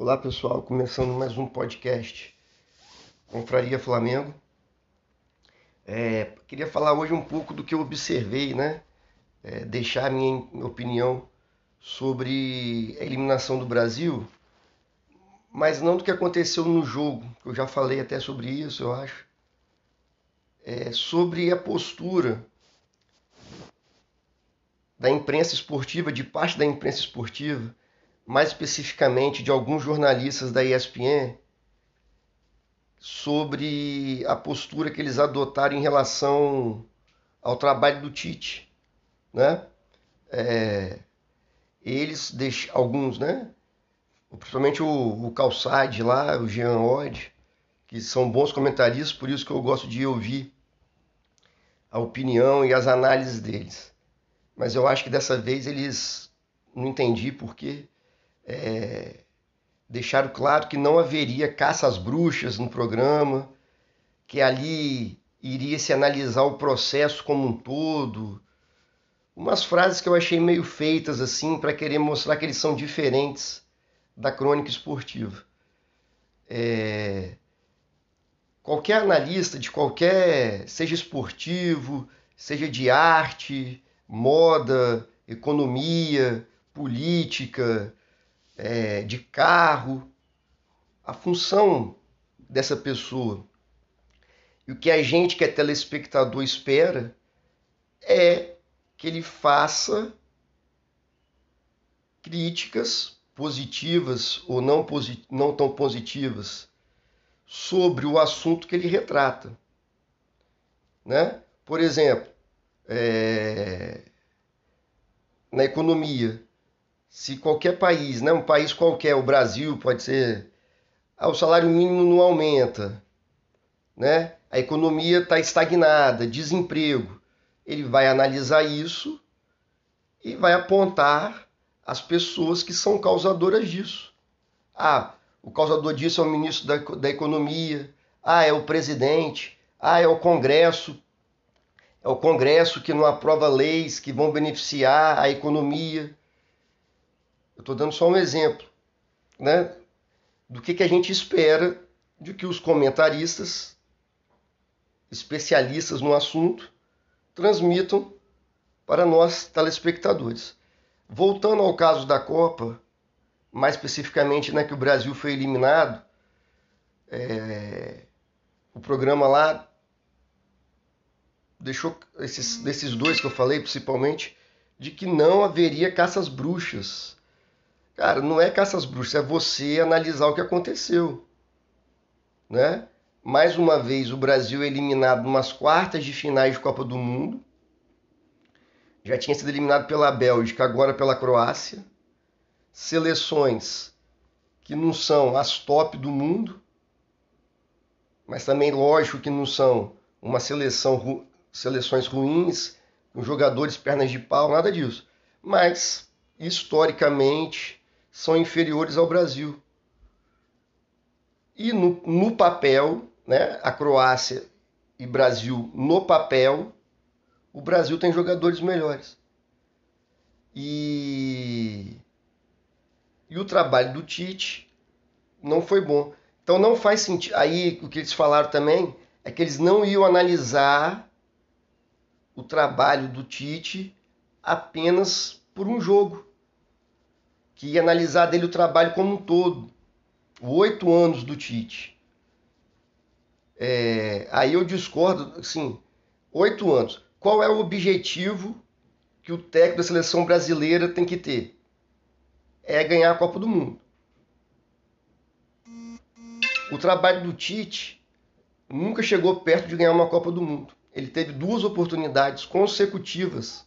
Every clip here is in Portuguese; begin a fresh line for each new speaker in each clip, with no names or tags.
Olá pessoal, começando mais um podcast Confraria Flamengo. É, queria falar hoje um pouco do que eu observei, né? É, deixar a minha opinião sobre a eliminação do Brasil, mas não do que aconteceu no jogo, eu já falei até sobre isso, eu acho. É, sobre a postura da imprensa esportiva, de parte da imprensa esportiva, mais especificamente de alguns jornalistas da ESPN, sobre a postura que eles adotaram em relação ao trabalho do Tite, né? É, eles alguns, né? Principalmente o, o Calçade lá, o Jean Odd, que são bons comentaristas, por isso que eu gosto de ouvir a opinião e as análises deles. Mas eu acho que dessa vez eles não entendi porque é, deixaram claro que não haveria caça às bruxas no programa, que ali iria se analisar o processo como um todo. Umas frases que eu achei meio feitas assim para querer mostrar que eles são diferentes da crônica esportiva. É... Qualquer analista de qualquer, seja esportivo, seja de arte, moda, economia, política, é, de carro, a função dessa pessoa. E o que a gente, que é telespectador, espera é que ele faça críticas positivas ou não, não tão positivas sobre o assunto que ele retrata. Né? Por exemplo, é... na economia, se qualquer país, né, um país qualquer, o Brasil pode ser, ah, o salário mínimo não aumenta, né? a economia está estagnada, desemprego, ele vai analisar isso e vai apontar as pessoas que são causadoras disso. Ah, o causador disso é o ministro da, da Economia, ah, é o presidente, ah, é o Congresso, é o Congresso que não aprova leis que vão beneficiar a economia. Eu estou dando só um exemplo, né? Do que, que a gente espera de que os comentaristas, especialistas no assunto, transmitam para nós telespectadores. Voltando ao caso da Copa, mais especificamente né, que o Brasil foi eliminado, é, o programa lá deixou esses, desses dois que eu falei principalmente, de que não haveria caças bruxas Cara, não é caça às bruxas, é você analisar o que aconteceu. Né? Mais uma vez, o Brasil é eliminado nas quartas de finais de Copa do Mundo. Já tinha sido eliminado pela Bélgica, agora pela Croácia. Seleções que não são as top do mundo, mas também lógico que não são uma seleção seleções ruins, com jogadores pernas de pau, nada disso. Mas historicamente são inferiores ao Brasil. E no, no papel, né, a Croácia e Brasil no papel, o Brasil tem jogadores melhores. E, e o trabalho do Tite não foi bom. Então não faz sentido. Aí o que eles falaram também é que eles não iam analisar o trabalho do Tite apenas por um jogo que ia analisar dele o trabalho como um todo. Oito anos do Tite. É, aí eu discordo, assim, oito anos. Qual é o objetivo que o técnico da seleção brasileira tem que ter? É ganhar a Copa do Mundo. O trabalho do Tite nunca chegou perto de ganhar uma Copa do Mundo. Ele teve duas oportunidades consecutivas,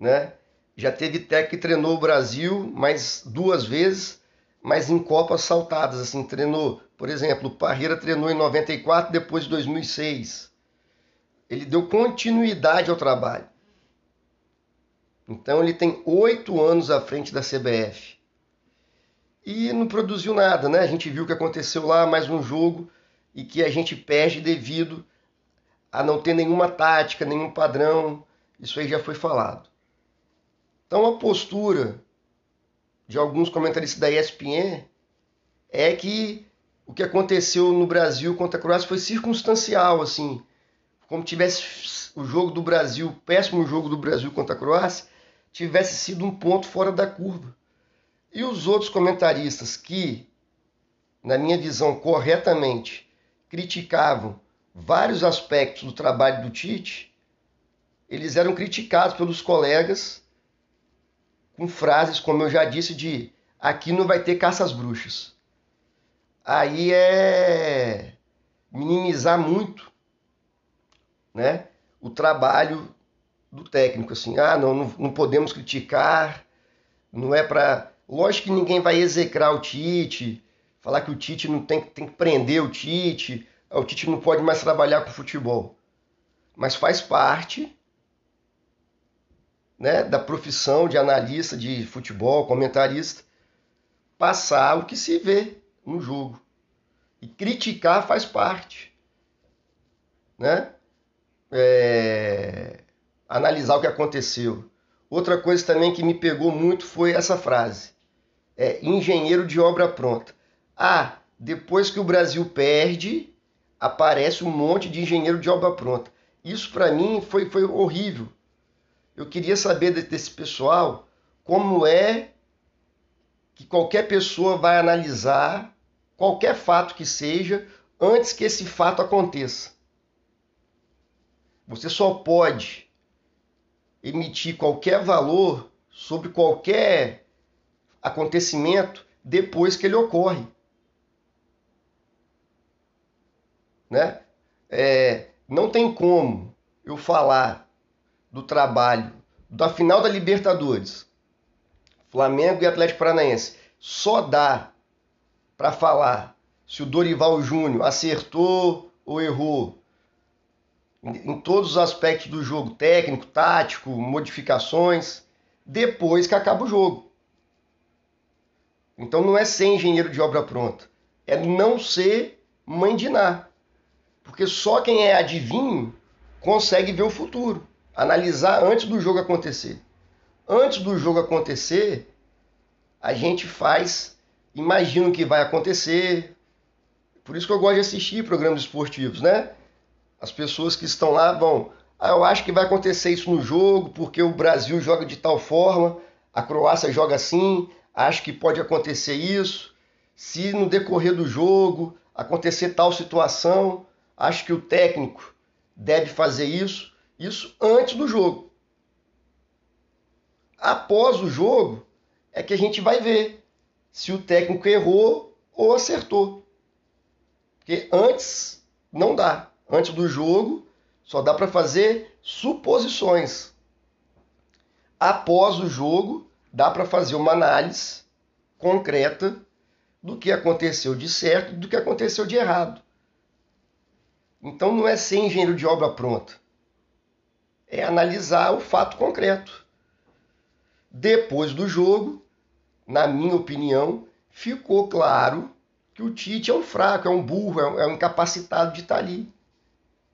né? Já teve técnico que treinou o Brasil mais duas vezes, mas em Copas saltadas, assim, treinou, por exemplo, o Parreira treinou em 94, depois de 2006. Ele deu continuidade ao trabalho. Então ele tem oito anos à frente da CBF. E não produziu nada, né? A gente viu o que aconteceu lá, mais um jogo, e que a gente perde devido a não ter nenhuma tática, nenhum padrão. Isso aí já foi falado. Então a postura de alguns comentaristas da ESPN é que o que aconteceu no Brasil contra a Croácia foi circunstancial, assim, como tivesse o jogo do Brasil, o péssimo jogo do Brasil contra a Croácia, tivesse sido um ponto fora da curva. E os outros comentaristas que, na minha visão, corretamente criticavam vários aspectos do trabalho do Tite, eles eram criticados pelos colegas com frases, como eu já disse, de aqui não vai ter caça às bruxas. Aí é minimizar muito né, o trabalho do técnico. Assim, ah, não, não, não podemos criticar, não é para. Lógico que ninguém vai execrar o Tite, falar que o Tite não tem, tem que prender o Tite, o Tite não pode mais trabalhar com futebol. Mas faz parte né, da profissão de analista de futebol, comentarista, passar o que se vê no jogo. E criticar faz parte. Né? É... Analisar o que aconteceu. Outra coisa também que me pegou muito foi essa frase. É, engenheiro de obra pronta. Ah, depois que o Brasil perde, aparece um monte de engenheiro de obra pronta. Isso para mim foi, foi horrível. Eu queria saber desse pessoal como é que qualquer pessoa vai analisar qualquer fato que seja antes que esse fato aconteça. Você só pode emitir qualquer valor sobre qualquer acontecimento depois que ele ocorre. Né? É, não tem como eu falar do trabalho da final da Libertadores, Flamengo e Atlético Paranaense, só dá para falar se o Dorival Júnior acertou ou errou em todos os aspectos do jogo, técnico, tático, modificações, depois que acaba o jogo. Então não é ser engenheiro de obra pronta, é não ser Ná. Porque só quem é adivinho consegue ver o futuro, analisar antes do jogo acontecer. Antes do jogo acontecer, a gente faz, imagina o que vai acontecer. Por isso que eu gosto de assistir programas esportivos, né? As pessoas que estão lá vão, ah, eu acho que vai acontecer isso no jogo, porque o Brasil joga de tal forma, a Croácia joga assim, acho que pode acontecer isso. Se no decorrer do jogo acontecer tal situação, acho que o técnico deve fazer isso, isso antes do jogo. Após o jogo é que a gente vai ver se o técnico errou ou acertou. Porque antes não dá. Antes do jogo só dá para fazer suposições. Após o jogo dá para fazer uma análise concreta do que aconteceu de certo do que aconteceu de errado. Então não é ser engenheiro de obra pronta. É analisar o fato concreto. Depois do jogo, na minha opinião, ficou claro que o Tite é um fraco, é um burro, é um incapacitado de estar ali.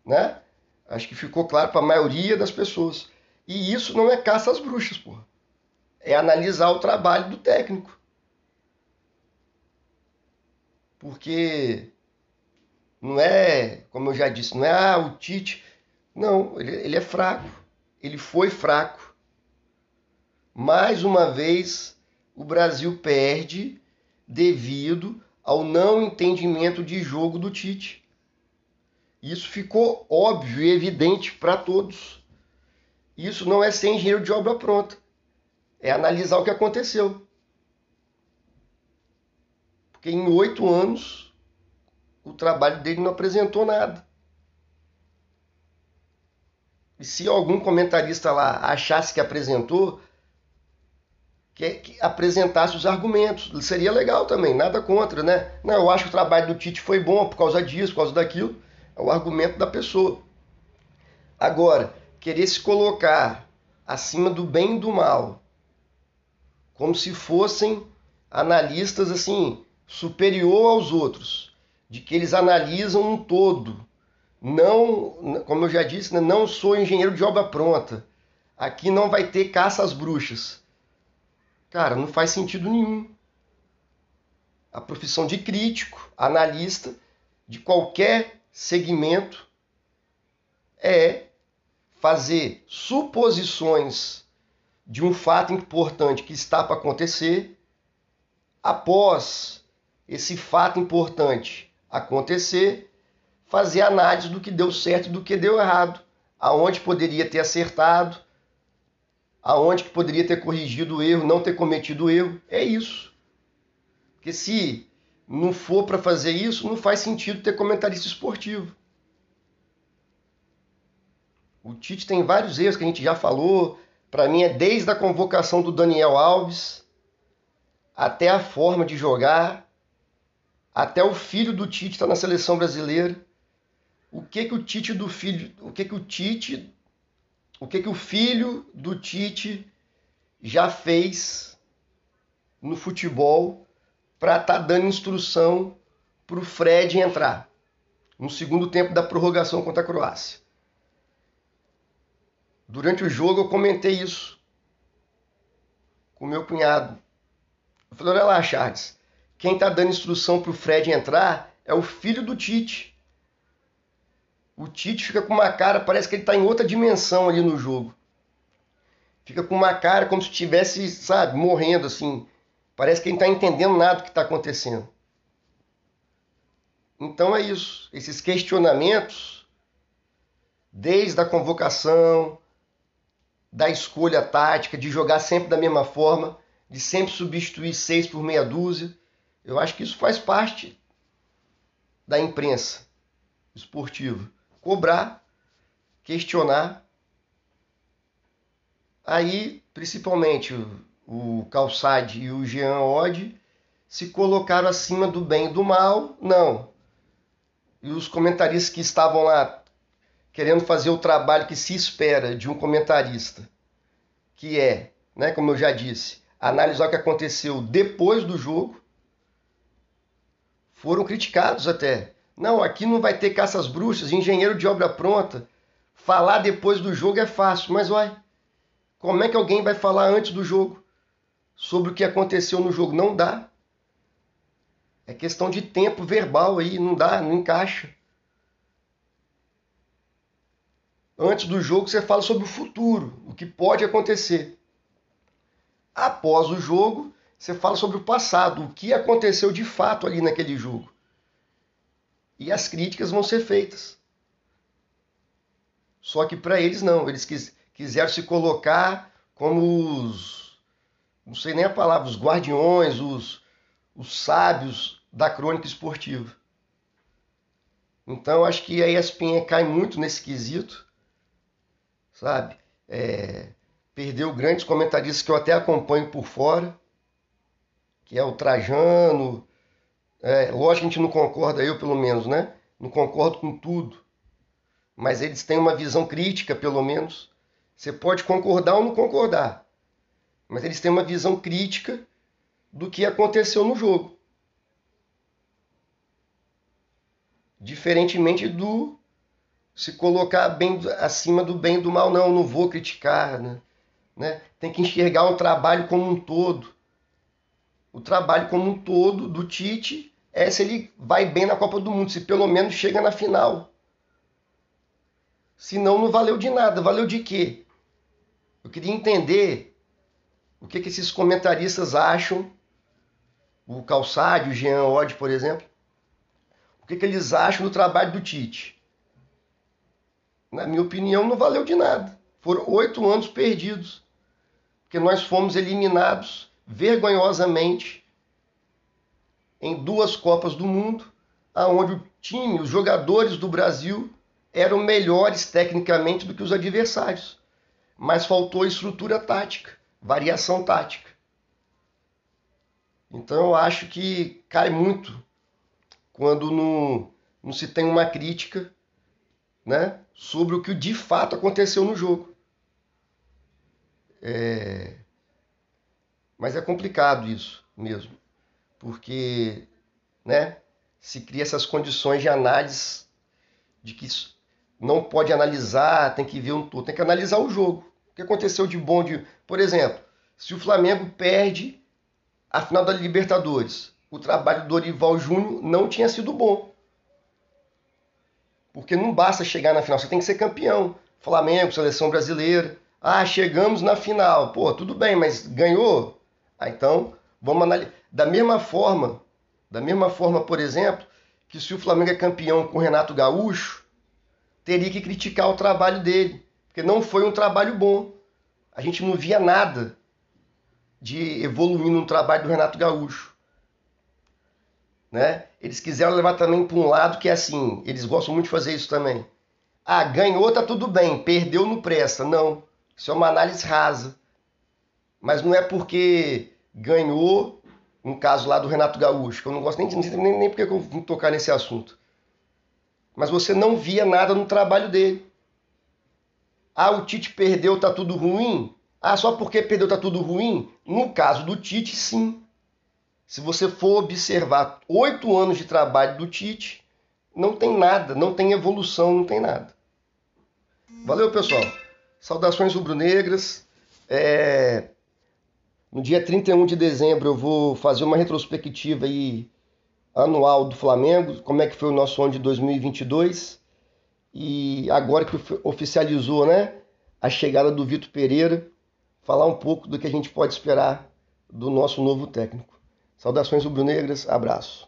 Né? Acho que ficou claro para a maioria das pessoas. E isso não é caça às bruxas, porra. É analisar o trabalho do técnico. Porque não é, como eu já disse, não é ah, o Tite. Não, ele, ele é fraco. Ele foi fraco. Mais uma vez, o Brasil perde devido ao não entendimento de jogo do Tite. Isso ficou óbvio e evidente para todos. Isso não é ser engenheiro de obra pronta. É analisar o que aconteceu. Porque em oito anos o trabalho dele não apresentou nada. E se algum comentarista lá achasse que apresentou, que, que, apresentasse os argumentos, seria legal também, nada contra, né? Não, eu acho que o trabalho do Tite foi bom por causa disso, por causa daquilo, é o argumento da pessoa. Agora, querer se colocar acima do bem e do mal, como se fossem analistas assim superior aos outros, de que eles analisam um todo. Não, como eu já disse, né, não sou engenheiro de obra pronta. Aqui não vai ter caça às bruxas. Cara, não faz sentido nenhum. A profissão de crítico, analista de qualquer segmento é fazer suposições de um fato importante que está para acontecer, após esse fato importante acontecer, fazer análise do que deu certo e do que deu errado, aonde poderia ter acertado, aonde que poderia ter corrigido o erro, não ter cometido o erro. É isso. Porque se não for para fazer isso, não faz sentido ter comentarista esportivo. O Tite tem vários erros que a gente já falou. Para mim é desde a convocação do Daniel Alves até a forma de jogar, até o filho do Tite está na seleção brasileira. O que que o Tite do filho, o que que o Tite, o que que o filho do Tite já fez no futebol para estar tá dando instrução para o Fred entrar no segundo tempo da prorrogação contra a Croácia. Durante o jogo eu comentei isso com meu cunhado. Eu falei, olha lá, Charles, quem está dando instrução para o Fred entrar é o filho do Tite. O Tite fica com uma cara, parece que ele está em outra dimensão ali no jogo. Fica com uma cara como se estivesse, sabe, morrendo assim. Parece que ele não está entendendo nada do que está acontecendo. Então é isso. Esses questionamentos, desde a convocação, da escolha tática, de jogar sempre da mesma forma, de sempre substituir seis por meia dúzia. Eu acho que isso faz parte da imprensa esportiva. Cobrar, questionar. Aí, principalmente, o, o Calçade e o Jean Oddi se colocaram acima do bem e do mal. Não. E os comentaristas que estavam lá querendo fazer o trabalho que se espera de um comentarista, que é, né, como eu já disse, analisar o que aconteceu depois do jogo, foram criticados até. Não, aqui não vai ter caças bruxas, engenheiro de obra pronta. Falar depois do jogo é fácil, mas vai. Como é que alguém vai falar antes do jogo sobre o que aconteceu no jogo? Não dá. É questão de tempo verbal aí, não dá, não encaixa. Antes do jogo, você fala sobre o futuro, o que pode acontecer. Após o jogo, você fala sobre o passado, o que aconteceu de fato ali naquele jogo. E as críticas vão ser feitas. Só que para eles não, eles quis, quiseram se colocar como os, não sei nem a palavra, os guardiões, os, os sábios da crônica esportiva. Então acho que a ESPN cai muito nesse quesito sabe? É, perdeu grandes comentaristas que eu até acompanho por fora, que é o Trajano. É, lógico que a gente não concorda, eu pelo menos, né? Não concordo com tudo. Mas eles têm uma visão crítica, pelo menos. Você pode concordar ou não concordar. Mas eles têm uma visão crítica do que aconteceu no jogo. Diferentemente do se colocar bem acima do bem e do mal, não, não vou criticar, né? né? Tem que enxergar o trabalho como um todo. O trabalho como um todo do Tite é se ele vai bem na Copa do Mundo, se pelo menos chega na final. Senão não valeu de nada. Valeu de quê? Eu queria entender o que, que esses comentaristas acham, o Calçade, o Jean Odd, por exemplo, o que, que eles acham do trabalho do Tite na minha opinião, não valeu de nada. Foram oito anos perdidos, porque nós fomos eliminados vergonhosamente em duas Copas do Mundo, aonde o time, os jogadores do Brasil eram melhores tecnicamente do que os adversários, mas faltou estrutura tática, variação tática. Então eu acho que cai muito quando não, não se tem uma crítica né, sobre o que de fato aconteceu no jogo. É... Mas é complicado isso mesmo, porque né, se cria essas condições de análise de que não pode analisar, tem que ver um todo, tem que analisar o jogo. O que aconteceu de bom de. Por exemplo, se o Flamengo perde a final da Libertadores, o trabalho do Dorival Júnior não tinha sido bom. Porque não basta chegar na final, você tem que ser campeão. Flamengo, seleção brasileira. Ah, chegamos na final. Pô, tudo bem, mas ganhou? Ah, então vamos analisar. Da mesma forma, da mesma forma, por exemplo, que se o Flamengo é campeão com o Renato Gaúcho, teria que criticar o trabalho dele, porque não foi um trabalho bom. A gente não via nada de evoluir no trabalho do Renato Gaúcho. Né? Eles quiseram levar também para um lado que é assim, eles gostam muito de fazer isso também. Ah, ganhou, tá tudo bem, perdeu, não presta. Não, isso é uma análise rasa. Mas não é porque ganhou, no caso lá do Renato Gaúcho, que eu não gosto nem, nem, nem porque eu vim tocar nesse assunto. Mas você não via nada no trabalho dele. Ah, o Tite perdeu, tá tudo ruim? Ah, só porque perdeu tá tudo ruim? No caso do Tite, sim. Se você for observar oito anos de trabalho do Tite, não tem nada, não tem evolução, não tem nada. Valeu, pessoal. Saudações rubro-negras. É... No dia 31 de dezembro eu vou fazer uma retrospectiva aí anual do Flamengo, como é que foi o nosso ano de 2022. E agora que oficializou, né, a chegada do Vitor Pereira, falar um pouco do que a gente pode esperar do nosso novo técnico. Saudações rubro-negras, abraço.